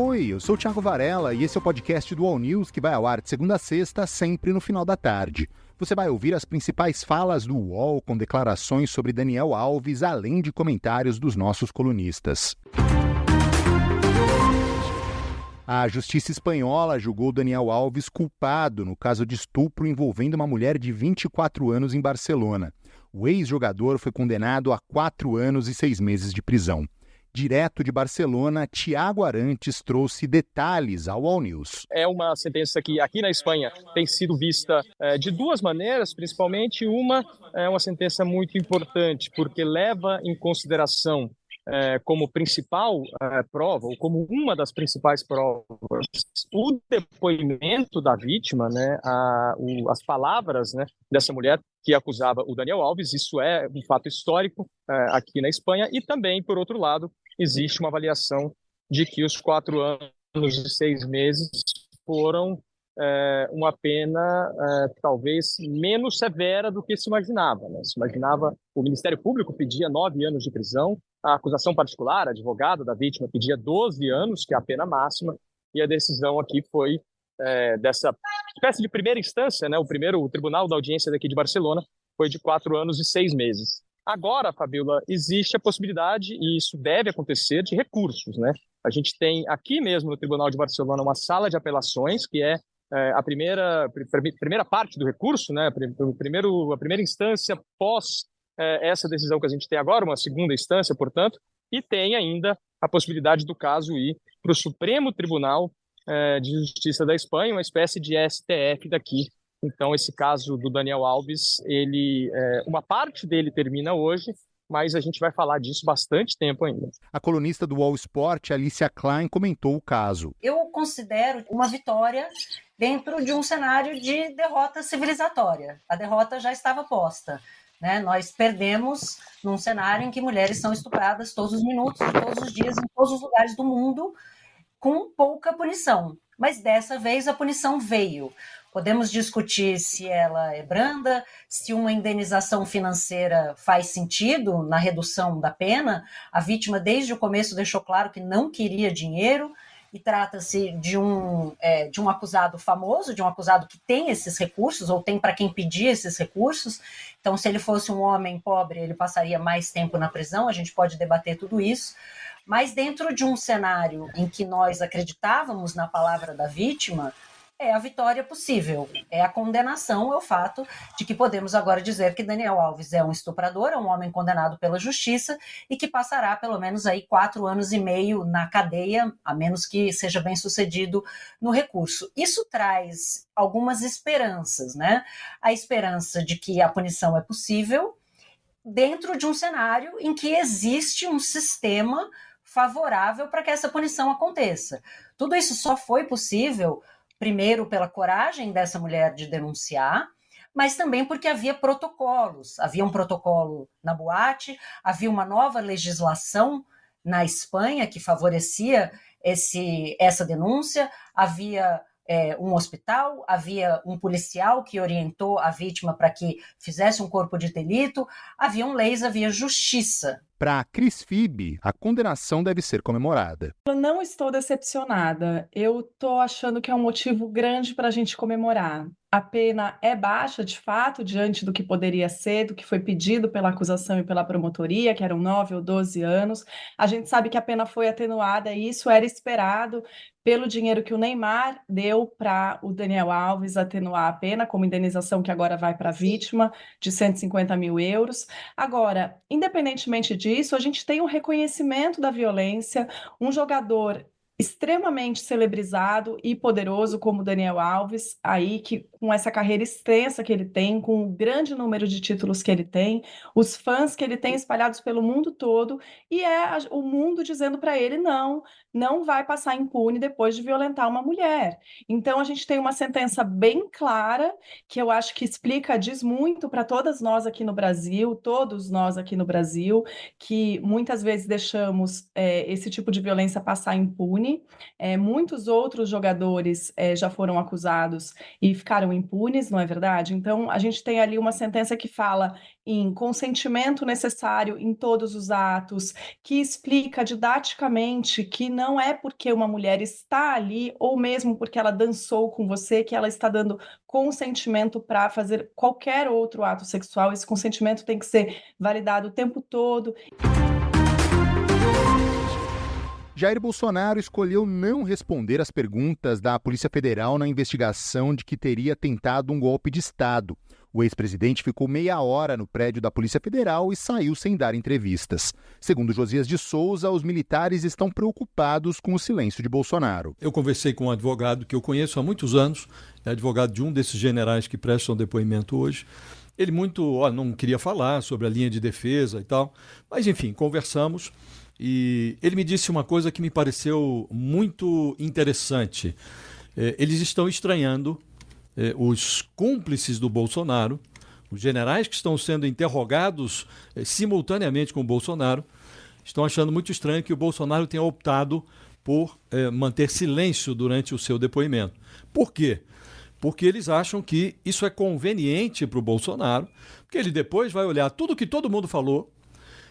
Oi, eu sou o Thiago Varela e esse é o podcast do All News que vai ao ar de segunda a sexta, sempre no final da tarde. Você vai ouvir as principais falas do UOL com declarações sobre Daniel Alves, além de comentários dos nossos colunistas. A justiça espanhola julgou Daniel Alves culpado no caso de estupro envolvendo uma mulher de 24 anos em Barcelona. O ex-jogador foi condenado a quatro anos e seis meses de prisão. Direto de Barcelona, Tiago Arantes trouxe detalhes ao All News. É uma sentença que aqui na Espanha tem sido vista é, de duas maneiras, principalmente uma é uma sentença muito importante, porque leva em consideração é, como principal é, prova, ou como uma das principais provas, o depoimento da vítima, né, a, o, as palavras né, dessa mulher que acusava o Daniel Alves, isso é um fato histórico é, aqui na Espanha, e também, por outro lado, existe uma avaliação de que os quatro anos e seis meses foram é, uma pena é, talvez menos severa do que se imaginava. Né? Se imaginava, o Ministério Público pedia nove anos de prisão, a acusação particular, advogado da vítima, pedia 12 anos, que é a pena máxima, e a decisão aqui foi é, dessa espécie de primeira instância, né? o primeiro o Tribunal da Audiência daqui de Barcelona, foi de quatro anos e seis meses. Agora, Fabiola, existe a possibilidade, e isso deve acontecer, de recursos. Né? A gente tem aqui mesmo no Tribunal de Barcelona uma sala de apelações, que é, é a primeira, primeira parte do recurso, né? primeiro, a primeira instância pós é, essa decisão que a gente tem agora, uma segunda instância, portanto, e tem ainda a possibilidade do caso ir para o Supremo Tribunal é, de Justiça da Espanha, uma espécie de STF daqui. Então, esse caso do Daniel Alves, ele, é, uma parte dele termina hoje, mas a gente vai falar disso bastante tempo ainda. A colunista do Wall Sport, Alicia Klein, comentou o caso. Eu considero uma vitória dentro de um cenário de derrota civilizatória. A derrota já estava posta. Né? Nós perdemos num cenário em que mulheres são estupradas todos os minutos, todos os dias, em todos os lugares do mundo, com pouca punição. Mas dessa vez a punição veio. Podemos discutir se ela é branda, se uma indenização financeira faz sentido na redução da pena. A vítima, desde o começo, deixou claro que não queria dinheiro e trata-se de um, é, de um acusado famoso, de um acusado que tem esses recursos, ou tem para quem pedir esses recursos. Então, se ele fosse um homem pobre, ele passaria mais tempo na prisão, a gente pode debater tudo isso. Mas dentro de um cenário em que nós acreditávamos na palavra da vítima, é a vitória possível, é a condenação, o fato de que podemos agora dizer que Daniel Alves é um estuprador, é um homem condenado pela justiça e que passará pelo menos aí quatro anos e meio na cadeia, a menos que seja bem sucedido no recurso. Isso traz algumas esperanças, né? A esperança de que a punição é possível dentro de um cenário em que existe um sistema favorável para que essa punição aconteça. Tudo isso só foi possível primeiro pela coragem dessa mulher de denunciar, mas também porque havia protocolos. Havia um protocolo na boate, havia uma nova legislação na Espanha que favorecia esse, essa denúncia, havia é, um hospital, havia um policial que orientou a vítima para que fizesse um corpo de delito, haviam leis, havia justiça. Para Cris Fibe, a condenação deve ser comemorada. Eu não estou decepcionada. Eu estou achando que é um motivo grande para a gente comemorar. A pena é baixa, de fato, diante do que poderia ser, do que foi pedido pela acusação e pela promotoria, que eram 9 ou 12 anos. A gente sabe que a pena foi atenuada e isso era esperado pelo dinheiro que o Neymar deu para o Daniel Alves atenuar a pena, como indenização que agora vai para a vítima, de 150 mil euros. Agora, independentemente disso, a gente tem um reconhecimento da violência, um jogador extremamente celebrizado e poderoso como Daniel Alves, aí que com essa carreira extensa que ele tem, com o grande número de títulos que ele tem, os fãs que ele tem espalhados pelo mundo todo, e é o mundo dizendo para ele não, não vai passar impune depois de violentar uma mulher. Então a gente tem uma sentença bem clara que eu acho que explica, diz muito para todas nós aqui no Brasil, todos nós aqui no Brasil, que muitas vezes deixamos é, esse tipo de violência passar impune. É, muitos outros jogadores é, já foram acusados e ficaram impunes, não é verdade? Então, a gente tem ali uma sentença que fala em consentimento necessário em todos os atos, que explica didaticamente que não é porque uma mulher está ali, ou mesmo porque ela dançou com você, que ela está dando consentimento para fazer qualquer outro ato sexual. Esse consentimento tem que ser validado o tempo todo. Jair Bolsonaro escolheu não responder às perguntas da Polícia Federal na investigação de que teria tentado um golpe de Estado. O ex-presidente ficou meia hora no prédio da Polícia Federal e saiu sem dar entrevistas. Segundo Josias de Souza, os militares estão preocupados com o silêncio de Bolsonaro. Eu conversei com um advogado que eu conheço há muitos anos, é advogado de um desses generais que prestam depoimento hoje. Ele muito, ó, não queria falar sobre a linha de defesa e tal, mas enfim, conversamos. E ele me disse uma coisa que me pareceu muito interessante. É, eles estão estranhando é, os cúmplices do Bolsonaro, os generais que estão sendo interrogados é, simultaneamente com o Bolsonaro, estão achando muito estranho que o Bolsonaro tenha optado por é, manter silêncio durante o seu depoimento. Por quê? Porque eles acham que isso é conveniente para o Bolsonaro, porque ele depois vai olhar tudo que todo mundo falou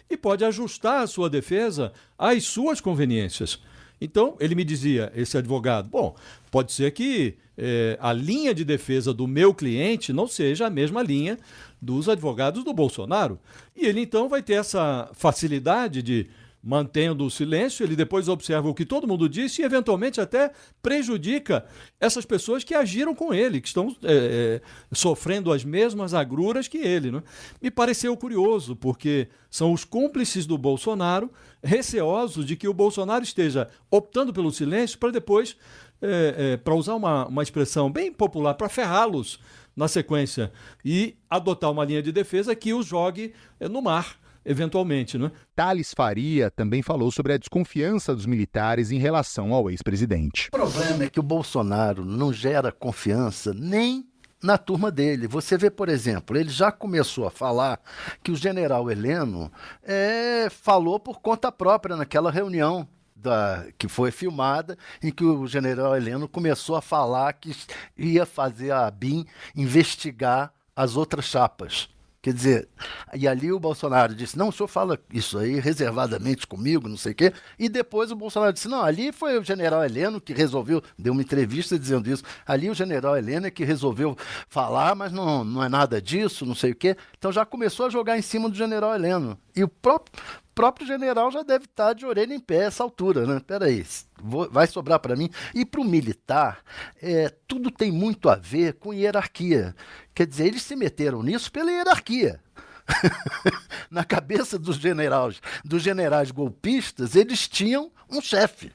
e pode ajustar a sua defesa às suas conveniências. Então, ele me dizia, esse advogado, bom, pode ser que eh, a linha de defesa do meu cliente não seja a mesma linha dos advogados do Bolsonaro. E ele então vai ter essa facilidade de mantendo o silêncio, ele depois observa o que todo mundo disse e, eventualmente, até prejudica essas pessoas que agiram com ele, que estão é, é, sofrendo as mesmas agruras que ele. Né? Me pareceu curioso, porque são os cúmplices do Bolsonaro receosos de que o Bolsonaro esteja optando pelo silêncio para depois, é, é para usar uma, uma expressão bem popular, para ferrá-los na sequência e adotar uma linha de defesa que os jogue é, no mar eventualmente. Né? Thales Faria também falou sobre a desconfiança dos militares em relação ao ex-presidente. O problema é que o Bolsonaro não gera confiança nem na turma dele. Você vê, por exemplo, ele já começou a falar que o general Heleno é, falou por conta própria naquela reunião da, que foi filmada, em que o general Heleno começou a falar que ia fazer a BIM investigar as outras chapas. Quer dizer, e ali o Bolsonaro disse: não, o senhor fala isso aí reservadamente comigo, não sei o quê. E depois o Bolsonaro disse: não, ali foi o general Heleno que resolveu, deu uma entrevista dizendo isso. Ali o general Heleno é que resolveu falar, mas não, não é nada disso, não sei o quê. Então já começou a jogar em cima do general Heleno. E o próprio, próprio general já deve estar de orelha em pé essa altura, né? Peraí, vou, vai sobrar para mim. E para o militar, é, tudo tem muito a ver com hierarquia. Quer dizer, eles se meteram nisso pela hierarquia. Na cabeça dos generais, dos generais golpistas, eles tinham um chefe.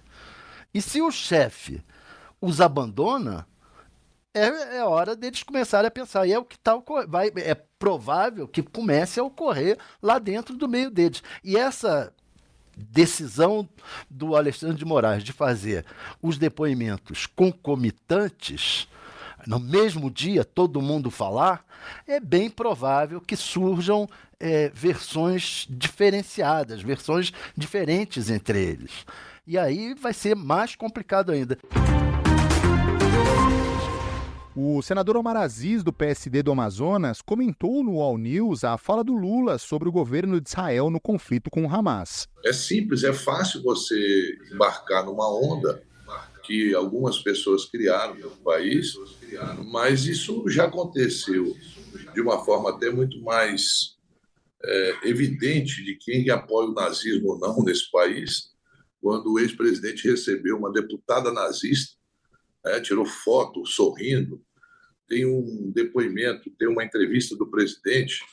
E se o chefe os abandona, é, é hora deles começarem a pensar. E é o que tá, vai, é provável que comece a ocorrer lá dentro do meio deles. E essa decisão do Alexandre de Moraes de fazer os depoimentos concomitantes no mesmo dia todo mundo falar, é bem provável que surjam é, versões diferenciadas, versões diferentes entre eles. E aí vai ser mais complicado ainda. O senador Omar Aziz, do PSD do Amazonas, comentou no All News a fala do Lula sobre o governo de Israel no conflito com o Hamas. É simples, é fácil você embarcar numa onda que algumas pessoas criaram no país, mas isso já aconteceu de uma forma até muito mais é, evidente de quem apoia o nazismo ou não nesse país, quando o ex-presidente recebeu uma deputada nazista, é, tirou foto sorrindo. Tem um depoimento, tem uma entrevista do presidente,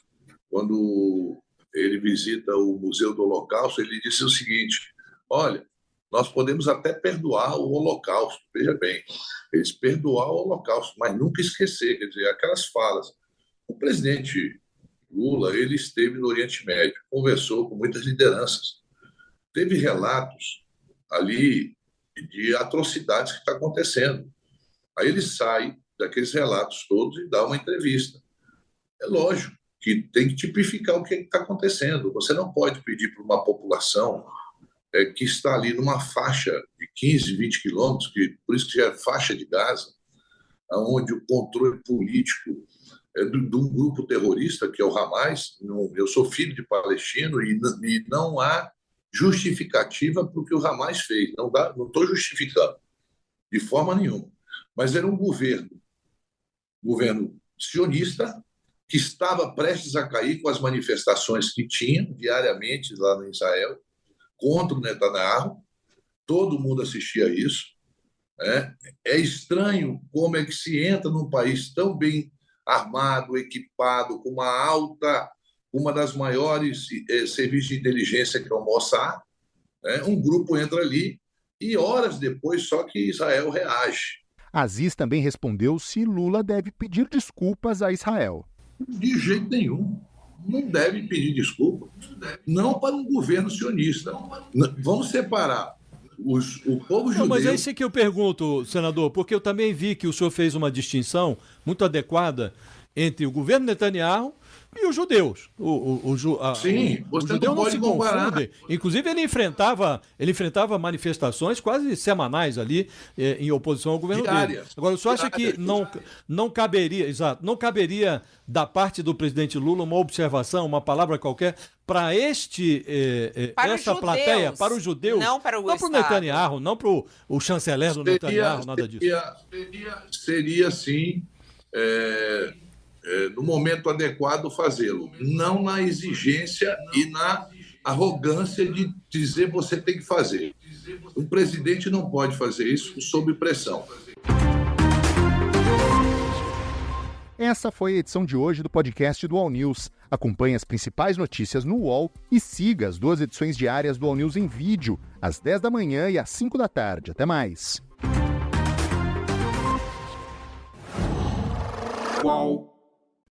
quando ele visita o Museu do Holocausto, ele disse o seguinte: Olha, nós podemos até perdoar o Holocausto, veja bem, eles perdoar o Holocausto, mas nunca esquecer, quer dizer, aquelas falas. O presidente Lula, ele esteve no Oriente Médio, conversou com muitas lideranças, teve relatos ali de atrocidades que está acontecendo. Aí ele sai daqueles relatos todos e dá uma entrevista. É lógico que tem que tipificar o que está acontecendo. Você não pode pedir para uma população é, que está ali numa faixa de 15, 20 quilômetros, que, por isso que é faixa de Gaza, onde o controle político é de, um grupo terrorista, que é o Hamas. Eu sou filho de palestino e, e não há justificativa para o que o Hamas fez. Não estou justificando de forma nenhuma. Mas era um governo, governo sionista, que estava prestes a cair com as manifestações que tinha diariamente lá no Israel contra o Netanyahu. Todo mundo assistia a isso. É, é estranho como é que se entra num país tão bem armado, equipado, com uma alta, uma das maiores eh, serviços de inteligência que é o Mossad, né? um grupo entra ali e horas depois só que Israel reage. Aziz também respondeu se Lula deve pedir desculpas a Israel. De jeito nenhum. Não deve pedir desculpa. Não para um governo sionista. Vamos separar os, o povo judeu. Não, mas é isso que eu pergunto, senador, porque eu também vi que o senhor fez uma distinção muito adequada entre o governo Netanyahu e os judeus. O, o, o, a, Sim, o, o judeu não, não se comparar. confunde. Inclusive, ele enfrentava, ele enfrentava manifestações quase semanais ali eh, em oposição ao governo Diárias. dele. Agora, o senhor acha que não, não caberia, exato, não caberia da parte do presidente Lula uma observação, uma palavra qualquer para este eh, eh, para essa plateia, para os judeus, não para o não para o Netanyahu, não para o chanceler do seria, Netanyahu, nada disso. Seria, seria, seria sim. É, no momento adequado, fazê-lo. Não na exigência e na arrogância de dizer você tem que fazer. Um presidente não pode fazer isso sob pressão. Essa foi a edição de hoje do podcast do All News. Acompanhe as principais notícias no UOL e siga as duas edições diárias do All News em vídeo, às 10 da manhã e às 5 da tarde. Até mais. Qual?